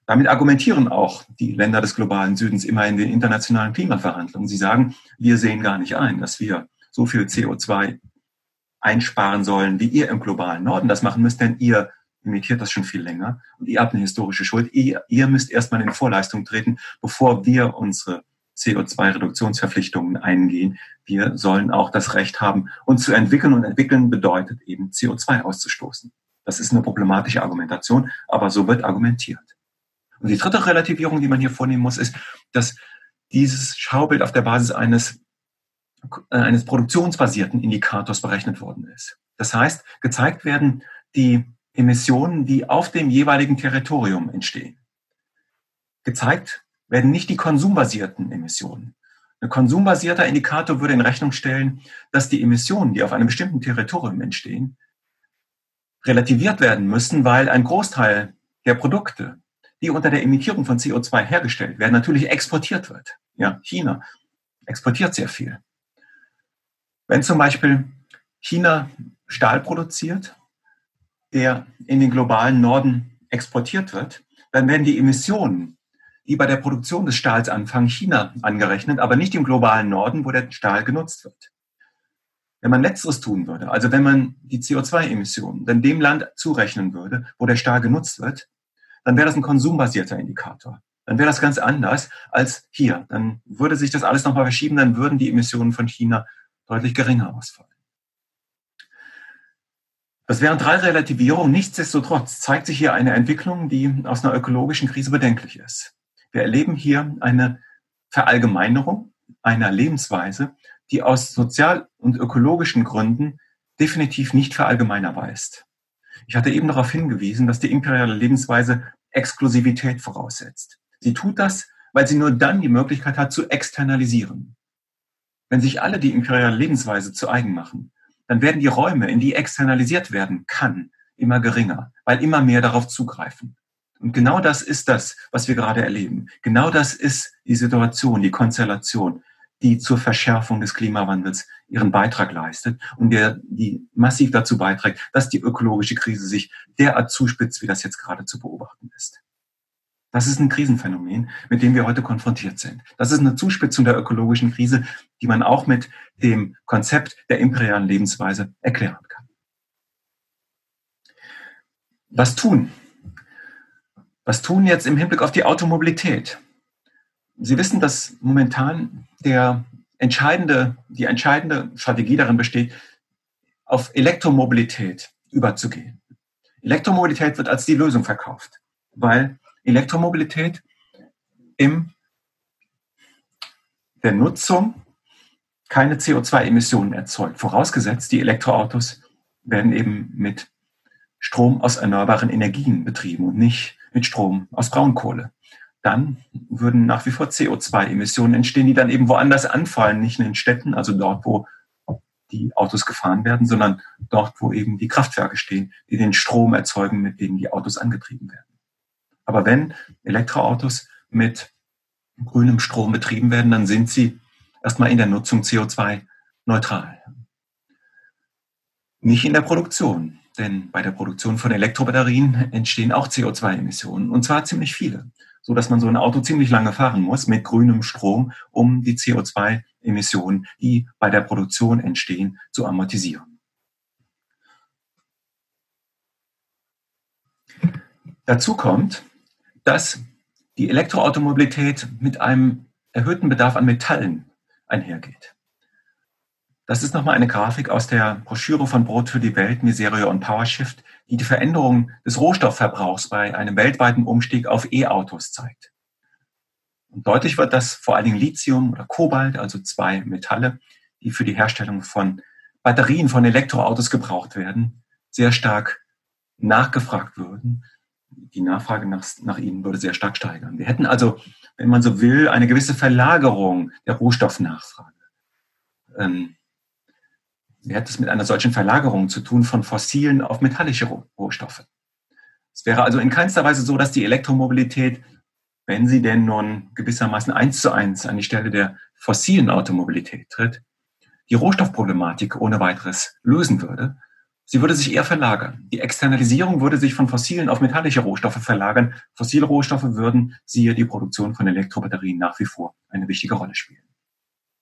Damit argumentieren auch die Länder des globalen Südens immer in den internationalen Klimaverhandlungen. Sie sagen, wir sehen gar nicht ein, dass wir so viel CO2 einsparen sollen, wie ihr im globalen Norden das machen müsst, denn ihr imitiert das schon viel länger und ihr habt eine historische Schuld. Ihr, ihr müsst erstmal in Vorleistung treten, bevor wir unsere CO2-Reduktionsverpflichtungen eingehen. Wir sollen auch das Recht haben, uns zu entwickeln und entwickeln bedeutet eben CO2 auszustoßen. Das ist eine problematische Argumentation, aber so wird argumentiert. Und die dritte Relativierung, die man hier vornehmen muss, ist, dass dieses Schaubild auf der Basis eines, eines produktionsbasierten Indikators berechnet worden ist. Das heißt, gezeigt werden die Emissionen, die auf dem jeweiligen Territorium entstehen. Gezeigt werden nicht die konsumbasierten Emissionen. Ein konsumbasierter Indikator würde in Rechnung stellen, dass die Emissionen, die auf einem bestimmten Territorium entstehen, relativiert werden müssen, weil ein Großteil der Produkte, die unter der Emittierung von CO2 hergestellt werden, natürlich exportiert wird. Ja, China exportiert sehr viel. Wenn zum Beispiel China Stahl produziert, der in den globalen Norden exportiert wird, dann werden die Emissionen, die bei der Produktion des Stahls anfangen, China angerechnet, aber nicht im globalen Norden, wo der Stahl genutzt wird. Wenn man letzteres tun würde, also wenn man die CO2-Emissionen dann dem Land zurechnen würde, wo der Stahl genutzt wird, dann wäre das ein konsumbasierter Indikator. Dann wäre das ganz anders als hier. Dann würde sich das alles nochmal verschieben, dann würden die Emissionen von China deutlich geringer ausfallen. Das wären drei Relativierungen. Nichtsdestotrotz zeigt sich hier eine Entwicklung, die aus einer ökologischen Krise bedenklich ist. Wir erleben hier eine Verallgemeinerung einer Lebensweise, die aus sozial- und ökologischen Gründen definitiv nicht verallgemeinerbar ist. Ich hatte eben darauf hingewiesen, dass die imperiale Lebensweise Exklusivität voraussetzt. Sie tut das, weil sie nur dann die Möglichkeit hat zu externalisieren. Wenn sich alle die imperiale Lebensweise zu eigen machen, dann werden die Räume, in die externalisiert werden kann, immer geringer, weil immer mehr darauf zugreifen. Und genau das ist das, was wir gerade erleben. Genau das ist die Situation, die Konstellation, die zur Verschärfung des Klimawandels ihren Beitrag leistet und der, die massiv dazu beiträgt, dass die ökologische Krise sich derart zuspitzt, wie das jetzt gerade zu beobachten ist. Das ist ein Krisenphänomen, mit dem wir heute konfrontiert sind. Das ist eine Zuspitzung der ökologischen Krise, die man auch mit dem Konzept der imperialen Lebensweise erklären kann. Was tun? Was tun jetzt im Hinblick auf die Automobilität? Sie wissen, dass momentan der entscheidende, die entscheidende Strategie darin besteht, auf Elektromobilität überzugehen. Elektromobilität wird als die Lösung verkauft, weil Elektromobilität in der Nutzung keine CO2-Emissionen erzeugt. Vorausgesetzt, die Elektroautos werden eben mit Strom aus erneuerbaren Energien betrieben und nicht mit Strom aus Braunkohle. Dann würden nach wie vor CO2-Emissionen entstehen, die dann eben woanders anfallen, nicht in den Städten, also dort, wo die Autos gefahren werden, sondern dort, wo eben die Kraftwerke stehen, die den Strom erzeugen, mit dem die Autos angetrieben werden. Aber wenn Elektroautos mit grünem Strom betrieben werden, dann sind sie erstmal in der Nutzung CO2-neutral. Nicht in der Produktion, denn bei der Produktion von Elektrobatterien entstehen auch CO2-Emissionen und zwar ziemlich viele, so dass man so ein Auto ziemlich lange fahren muss mit grünem Strom, um die CO2-Emissionen, die bei der Produktion entstehen, zu amortisieren. Dazu kommt, dass die Elektroautomobilität mit einem erhöhten Bedarf an Metallen einhergeht. Das ist nochmal eine Grafik aus der Broschüre von Brot für die Welt, Miseria und PowerShift, die die Veränderung des Rohstoffverbrauchs bei einem weltweiten Umstieg auf E-Autos zeigt. Und deutlich wird, dass vor allen Dingen Lithium oder Kobalt, also zwei Metalle, die für die Herstellung von Batterien von Elektroautos gebraucht werden, sehr stark nachgefragt würden die Nachfrage nach, nach ihnen würde sehr stark steigern. Wir hätten also, wenn man so will, eine gewisse Verlagerung der Rohstoffnachfrage. Ähm, wir hätten es mit einer solchen Verlagerung zu tun von fossilen auf metallische Rohstoffe. Es wäre also in keinster Weise so, dass die Elektromobilität, wenn sie denn nun gewissermaßen eins zu eins an die Stelle der fossilen Automobilität tritt, die Rohstoffproblematik ohne weiteres lösen würde, Sie würde sich eher verlagern. Die Externalisierung würde sich von fossilen auf metallische Rohstoffe verlagern. Fossile Rohstoffe würden, siehe die Produktion von Elektrobatterien, nach wie vor eine wichtige Rolle spielen.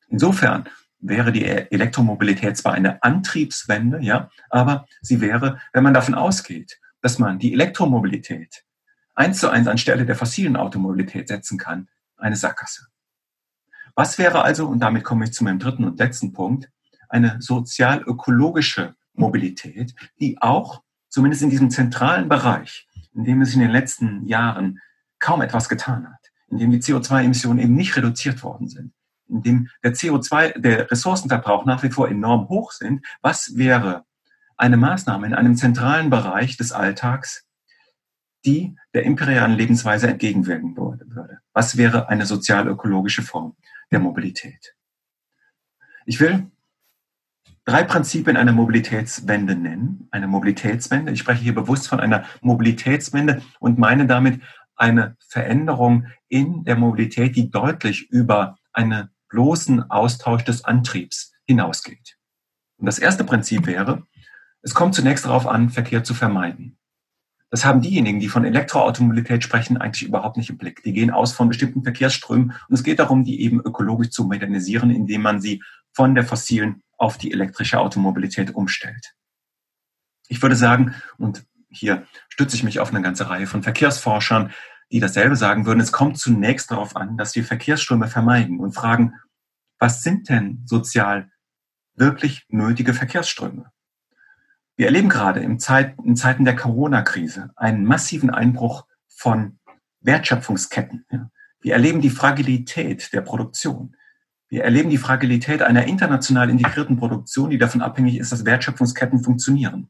Insofern wäre die Elektromobilität zwar eine Antriebswende, ja, aber sie wäre, wenn man davon ausgeht, dass man die Elektromobilität eins zu eins anstelle der fossilen Automobilität setzen kann, eine Sackgasse. Was wäre also, und damit komme ich zu meinem dritten und letzten Punkt, eine sozial-ökologische Mobilität, die auch, zumindest in diesem zentralen Bereich, in dem es in den letzten Jahren kaum etwas getan hat, in dem die CO2-Emissionen eben nicht reduziert worden sind, in dem der CO2, der Ressourcenverbrauch nach wie vor enorm hoch sind, was wäre eine Maßnahme in einem zentralen Bereich des Alltags, die der imperialen Lebensweise entgegenwirken würde? Was wäre eine sozial-ökologische Form der Mobilität? Ich will drei Prinzipien einer Mobilitätswende nennen. Eine Mobilitätswende. Ich spreche hier bewusst von einer Mobilitätswende und meine damit eine Veränderung in der Mobilität, die deutlich über einen bloßen Austausch des Antriebs hinausgeht. Und das erste Prinzip wäre, es kommt zunächst darauf an, Verkehr zu vermeiden. Das haben diejenigen, die von Elektroautomobilität sprechen, eigentlich überhaupt nicht im Blick. Die gehen aus von bestimmten Verkehrsströmen und es geht darum, die eben ökologisch zu modernisieren, indem man sie von der fossilen auf die elektrische Automobilität umstellt. Ich würde sagen, und hier stütze ich mich auf eine ganze Reihe von Verkehrsforschern, die dasselbe sagen würden, es kommt zunächst darauf an, dass wir Verkehrsströme vermeiden und fragen, was sind denn sozial wirklich nötige Verkehrsströme? Wir erleben gerade in, Zeit, in Zeiten der Corona-Krise einen massiven Einbruch von Wertschöpfungsketten. Wir erleben die Fragilität der Produktion. Wir erleben die Fragilität einer international integrierten Produktion, die davon abhängig ist, dass Wertschöpfungsketten funktionieren.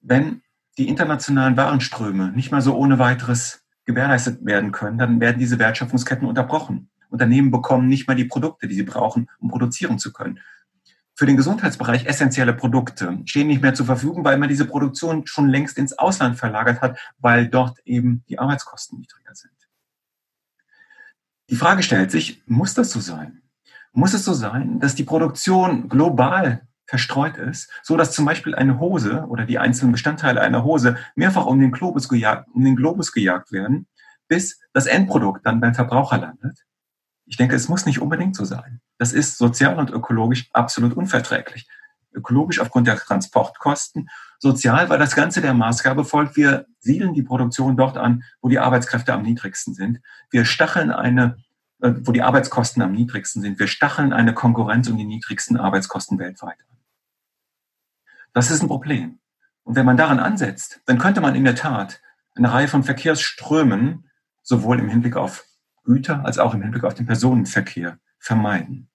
Wenn die internationalen Warenströme nicht mal so ohne weiteres gewährleistet werden können, dann werden diese Wertschöpfungsketten unterbrochen. Unternehmen bekommen nicht mal die Produkte, die sie brauchen, um produzieren zu können. Für den Gesundheitsbereich essentielle Produkte stehen nicht mehr zur Verfügung, weil man diese Produktion schon längst ins Ausland verlagert hat, weil dort eben die Arbeitskosten niedriger sind. Die Frage stellt sich, muss das so sein? Muss es so sein, dass die Produktion global verstreut ist, so dass zum Beispiel eine Hose oder die einzelnen Bestandteile einer Hose mehrfach um den Globus gejagt, um den Globus gejagt werden, bis das Endprodukt dann beim Verbraucher landet? Ich denke, es muss nicht unbedingt so sein. Das ist sozial und ökologisch absolut unverträglich. Ökologisch aufgrund der Transportkosten sozial, weil das Ganze der Maßgabe folgt, wir siedeln die Produktion dort an, wo die Arbeitskräfte am niedrigsten sind. Wir stacheln eine, äh, wo die Arbeitskosten am niedrigsten sind. Wir stacheln eine Konkurrenz um die niedrigsten Arbeitskosten weltweit an. Das ist ein Problem. Und wenn man daran ansetzt, dann könnte man in der Tat eine Reihe von Verkehrsströmen sowohl im Hinblick auf Güter als auch im Hinblick auf den Personenverkehr vermeiden.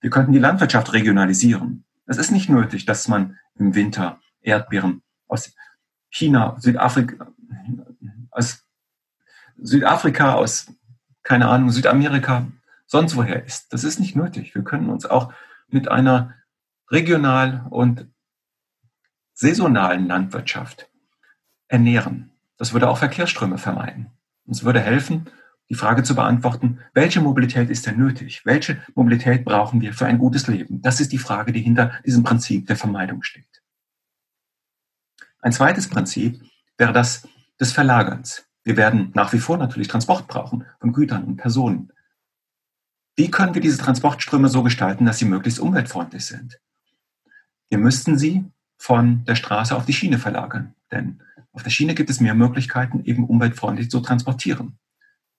Wir könnten die Landwirtschaft regionalisieren. Es ist nicht nötig, dass man im Winter Erdbeeren aus China, Südafrika, aus Südafrika, aus, keine Ahnung, Südamerika, sonst woher ist. Das ist nicht nötig. Wir können uns auch mit einer regional und saisonalen Landwirtschaft ernähren. Das würde auch Verkehrsströme vermeiden. Es würde helfen, die Frage zu beantworten, welche Mobilität ist denn nötig? Welche Mobilität brauchen wir für ein gutes Leben? Das ist die Frage, die hinter diesem Prinzip der Vermeidung steht. Ein zweites Prinzip wäre das des Verlagerns. Wir werden nach wie vor natürlich Transport brauchen von Gütern und Personen. Wie können wir diese Transportströme so gestalten, dass sie möglichst umweltfreundlich sind? Wir müssten sie von der Straße auf die Schiene verlagern, denn auf der Schiene gibt es mehr Möglichkeiten, eben umweltfreundlich zu transportieren.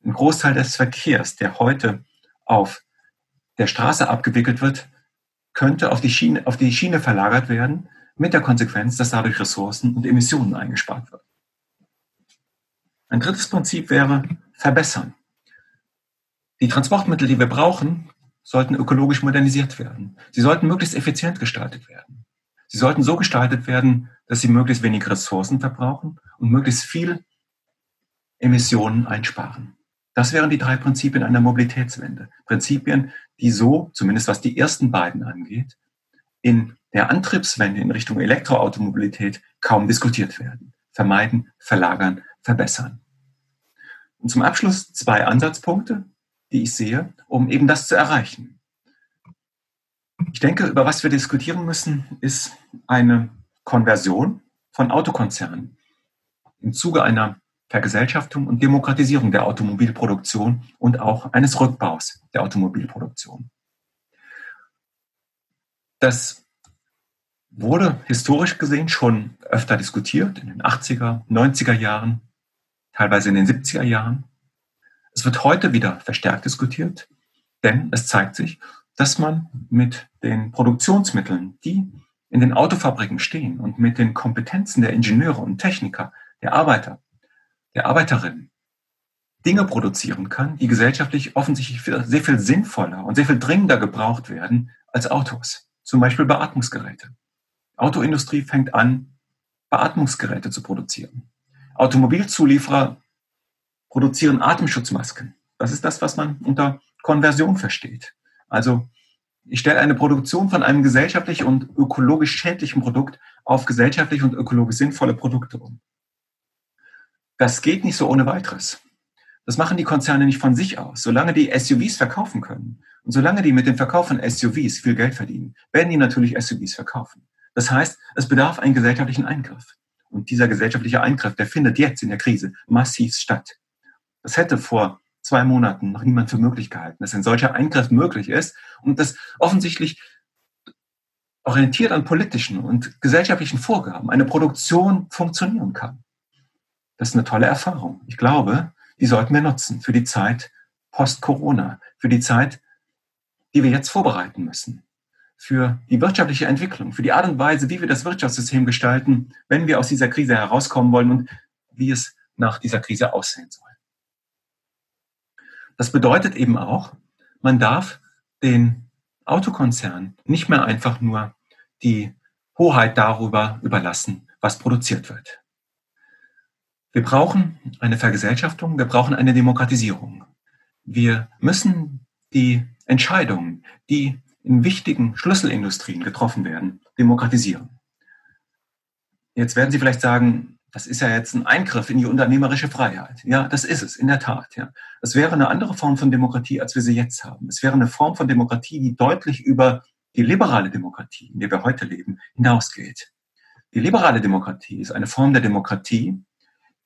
Ein Großteil des Verkehrs, der heute auf der Straße abgewickelt wird, könnte auf die Schiene, auf die Schiene verlagert werden, mit der Konsequenz, dass dadurch Ressourcen und Emissionen eingespart werden. Ein drittes Prinzip wäre verbessern. Die Transportmittel, die wir brauchen, sollten ökologisch modernisiert werden. Sie sollten möglichst effizient gestaltet werden. Sie sollten so gestaltet werden, dass sie möglichst wenig Ressourcen verbrauchen und möglichst viel Emissionen einsparen. Das wären die drei Prinzipien einer Mobilitätswende. Prinzipien, die so, zumindest was die ersten beiden angeht, in der Antriebswende in Richtung Elektroautomobilität kaum diskutiert werden. Vermeiden, verlagern, verbessern. Und zum Abschluss zwei Ansatzpunkte, die ich sehe, um eben das zu erreichen. Ich denke, über was wir diskutieren müssen, ist eine Konversion von Autokonzernen im Zuge einer Vergesellschaftung und Demokratisierung der Automobilproduktion und auch eines Rückbaus der Automobilproduktion. Das wurde historisch gesehen schon öfter diskutiert, in den 80er, 90er Jahren, teilweise in den 70er Jahren. Es wird heute wieder verstärkt diskutiert, denn es zeigt sich, dass man mit den Produktionsmitteln, die in den Autofabriken stehen und mit den Kompetenzen der Ingenieure und Techniker, der Arbeiter, der Arbeiterinnen, Dinge produzieren kann, die gesellschaftlich offensichtlich sehr viel sinnvoller und sehr viel dringender gebraucht werden als Autos. Zum Beispiel Beatmungsgeräte. Autoindustrie fängt an, Beatmungsgeräte zu produzieren. Automobilzulieferer produzieren Atemschutzmasken. Das ist das, was man unter Konversion versteht. Also ich stelle eine Produktion von einem gesellschaftlich und ökologisch schädlichen Produkt auf gesellschaftlich und ökologisch sinnvolle Produkte um. Das geht nicht so ohne weiteres. Das machen die Konzerne nicht von sich aus. Solange die SUVs verkaufen können und solange die mit dem Verkauf von SUVs viel Geld verdienen, werden die natürlich SUVs verkaufen. Das heißt, es bedarf einen gesellschaftlichen Eingriff. Und dieser gesellschaftliche Eingriff, der findet jetzt in der Krise massiv statt. Das hätte vor zwei Monaten noch niemand für möglich gehalten, dass ein solcher Eingriff möglich ist und das offensichtlich orientiert an politischen und gesellschaftlichen Vorgaben eine Produktion funktionieren kann. Das ist eine tolle Erfahrung. Ich glaube, die sollten wir nutzen für die Zeit post-Corona, für die Zeit, die wir jetzt vorbereiten müssen für die wirtschaftliche Entwicklung, für die Art und Weise, wie wir das Wirtschaftssystem gestalten, wenn wir aus dieser Krise herauskommen wollen und wie es nach dieser Krise aussehen soll. Das bedeutet eben auch, man darf den Autokonzernen nicht mehr einfach nur die Hoheit darüber überlassen, was produziert wird. Wir brauchen eine Vergesellschaftung, wir brauchen eine Demokratisierung. Wir müssen die Entscheidungen, die in wichtigen Schlüsselindustrien getroffen werden, demokratisieren. Jetzt werden Sie vielleicht sagen, das ist ja jetzt ein Eingriff in die unternehmerische Freiheit. Ja, das ist es, in der Tat. Ja. Es wäre eine andere Form von Demokratie, als wir sie jetzt haben. Es wäre eine Form von Demokratie, die deutlich über die liberale Demokratie, in der wir heute leben, hinausgeht. Die liberale Demokratie ist eine Form der Demokratie,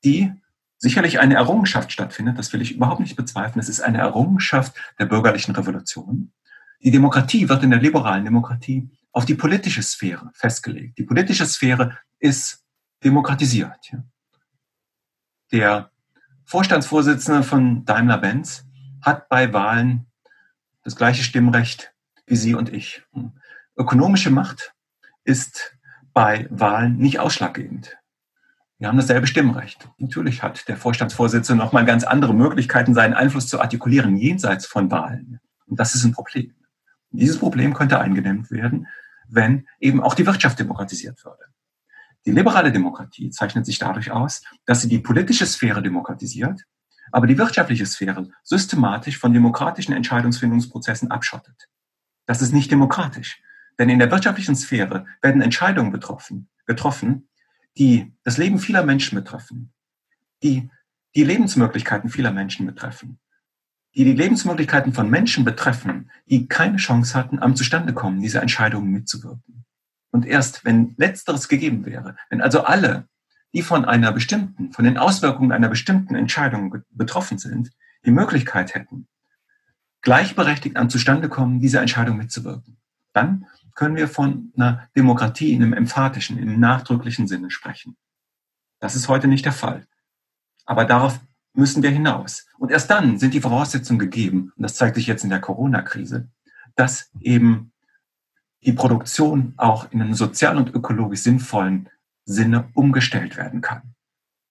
die sicherlich eine Errungenschaft stattfindet, das will ich überhaupt nicht bezweifeln. Es ist eine Errungenschaft der bürgerlichen Revolution. Die Demokratie wird in der liberalen Demokratie auf die politische Sphäre festgelegt. Die politische Sphäre ist demokratisiert. Der Vorstandsvorsitzende von Daimler-Benz hat bei Wahlen das gleiche Stimmrecht wie Sie und ich. Ökonomische Macht ist bei Wahlen nicht ausschlaggebend. Wir haben dasselbe Stimmrecht. Natürlich hat der Vorstandsvorsitzende noch mal ganz andere Möglichkeiten, seinen Einfluss zu artikulieren jenseits von Wahlen. Und das ist ein Problem. Dieses Problem könnte eingedämmt werden, wenn eben auch die Wirtschaft demokratisiert würde. Die liberale Demokratie zeichnet sich dadurch aus, dass sie die politische Sphäre demokratisiert, aber die wirtschaftliche Sphäre systematisch von demokratischen Entscheidungsfindungsprozessen abschottet. Das ist nicht demokratisch, denn in der wirtschaftlichen Sphäre werden Entscheidungen betroffen, getroffen, die das Leben vieler Menschen betreffen, die die Lebensmöglichkeiten vieler Menschen betreffen, die die Lebensmöglichkeiten von Menschen betreffen, die keine Chance hatten, am Zustandekommen dieser Entscheidungen mitzuwirken. Und erst wenn letzteres gegeben wäre, wenn also alle, die von einer bestimmten, von den Auswirkungen einer bestimmten Entscheidung betroffen sind, die Möglichkeit hätten, gleichberechtigt am Zustandekommen dieser Entscheidung mitzuwirken, dann können wir von einer Demokratie in einem emphatischen, in einem nachdrücklichen Sinne sprechen. Das ist heute nicht der Fall. Aber darauf müssen wir hinaus. Und erst dann sind die Voraussetzungen gegeben, und das zeigt sich jetzt in der Corona-Krise, dass eben die Produktion auch in einem sozial und ökologisch sinnvollen Sinne umgestellt werden kann.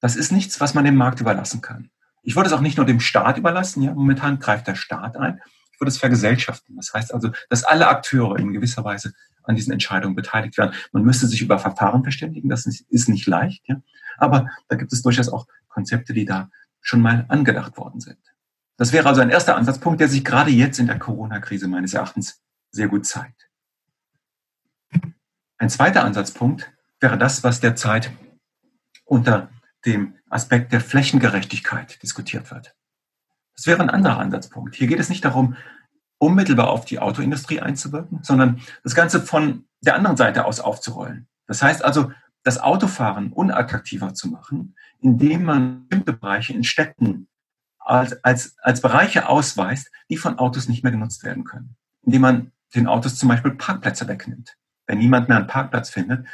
Das ist nichts, was man dem Markt überlassen kann. Ich würde es auch nicht nur dem Staat überlassen. Ja, momentan greift der Staat ein. Ich würde es vergesellschaften. Das heißt also, dass alle Akteure in gewisser Weise an diesen Entscheidungen beteiligt werden. Man müsste sich über Verfahren verständigen. Das ist nicht leicht. Ja. Aber da gibt es durchaus auch Konzepte, die da schon mal angedacht worden sind. Das wäre also ein erster Ansatzpunkt, der sich gerade jetzt in der Corona-Krise meines Erachtens sehr gut zeigt. Ein zweiter Ansatzpunkt wäre das, was derzeit unter dem Aspekt der Flächengerechtigkeit diskutiert wird. Das wäre ein anderer Ansatzpunkt. Hier geht es nicht darum, unmittelbar auf die Autoindustrie einzuwirken, sondern das Ganze von der anderen Seite aus aufzurollen. Das heißt also, das Autofahren unattraktiver zu machen, indem man bestimmte Bereiche in Städten als, als, als Bereiche ausweist, die von Autos nicht mehr genutzt werden können. Indem man den Autos zum Beispiel Parkplätze wegnimmt. Wenn niemand mehr einen Parkplatz findet,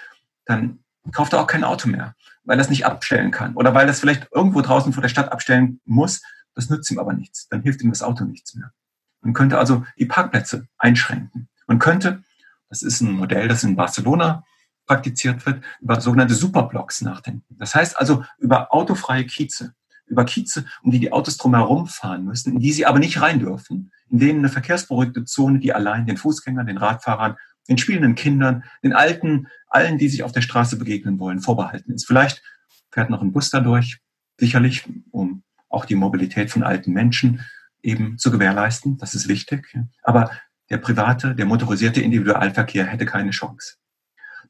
dann kauft er auch kein Auto mehr, weil er es nicht abstellen kann oder weil er es vielleicht irgendwo draußen vor der Stadt abstellen muss. Das nützt ihm aber nichts. Dann hilft ihm das Auto nichts mehr. Man könnte also die Parkplätze einschränken. Man könnte, das ist ein Modell, das in Barcelona praktiziert wird, über sogenannte Superblocks nachdenken. Das heißt also über autofreie Kieze, über Kieze, um die die Autos drumherum fahren müssen, in die sie aber nicht rein dürfen, in denen eine verkehrsberuhigte Zone, die allein den Fußgängern, den Radfahrern, den spielenden Kindern, den Alten, allen, die sich auf der Straße begegnen wollen, vorbehalten ist. Vielleicht fährt noch ein Bus dadurch, sicherlich, um auch die Mobilität von alten Menschen eben zu gewährleisten. Das ist wichtig. Aber der private, der motorisierte Individualverkehr hätte keine Chance.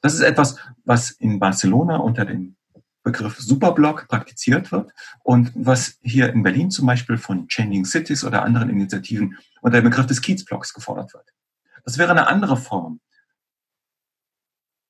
Das ist etwas, was in Barcelona unter dem Begriff Superblock praktiziert wird und was hier in Berlin zum Beispiel von Changing Cities oder anderen Initiativen unter dem Begriff des Kiezblocks gefordert wird. Das wäre eine andere Form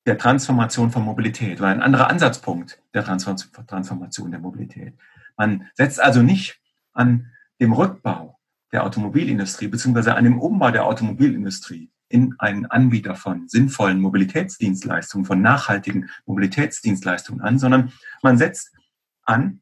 der Transformation von Mobilität oder ein anderer Ansatzpunkt der Transformation der Mobilität. Man setzt also nicht an dem Rückbau der Automobilindustrie beziehungsweise an dem Umbau der Automobilindustrie in einen Anbieter von sinnvollen Mobilitätsdienstleistungen, von nachhaltigen Mobilitätsdienstleistungen an, sondern man setzt an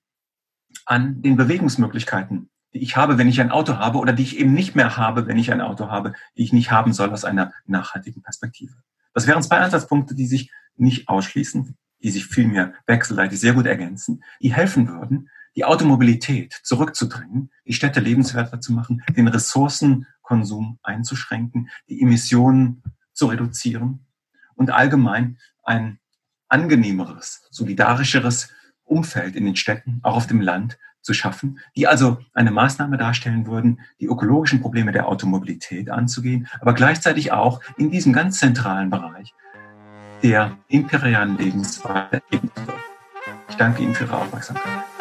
an den Bewegungsmöglichkeiten, die ich habe, wenn ich ein Auto habe oder die ich eben nicht mehr habe, wenn ich ein Auto habe, die ich nicht haben soll aus einer nachhaltigen Perspektive. Das wären zwei Ansatzpunkte, die sich nicht ausschließen, die sich vielmehr wechselseitig sehr gut ergänzen, die helfen würden, die Automobilität zurückzudrängen, die Städte lebenswerter zu machen, den Ressourcenkonsum einzuschränken, die Emissionen zu reduzieren und allgemein ein angenehmeres, solidarischeres Umfeld in den Städten, auch auf dem Land zu schaffen, die also eine Maßnahme darstellen würden, die ökologischen Probleme der Automobilität anzugehen, aber gleichzeitig auch in diesem ganz zentralen Bereich der imperialen Lebensweise. Ich danke Ihnen für Ihre Aufmerksamkeit.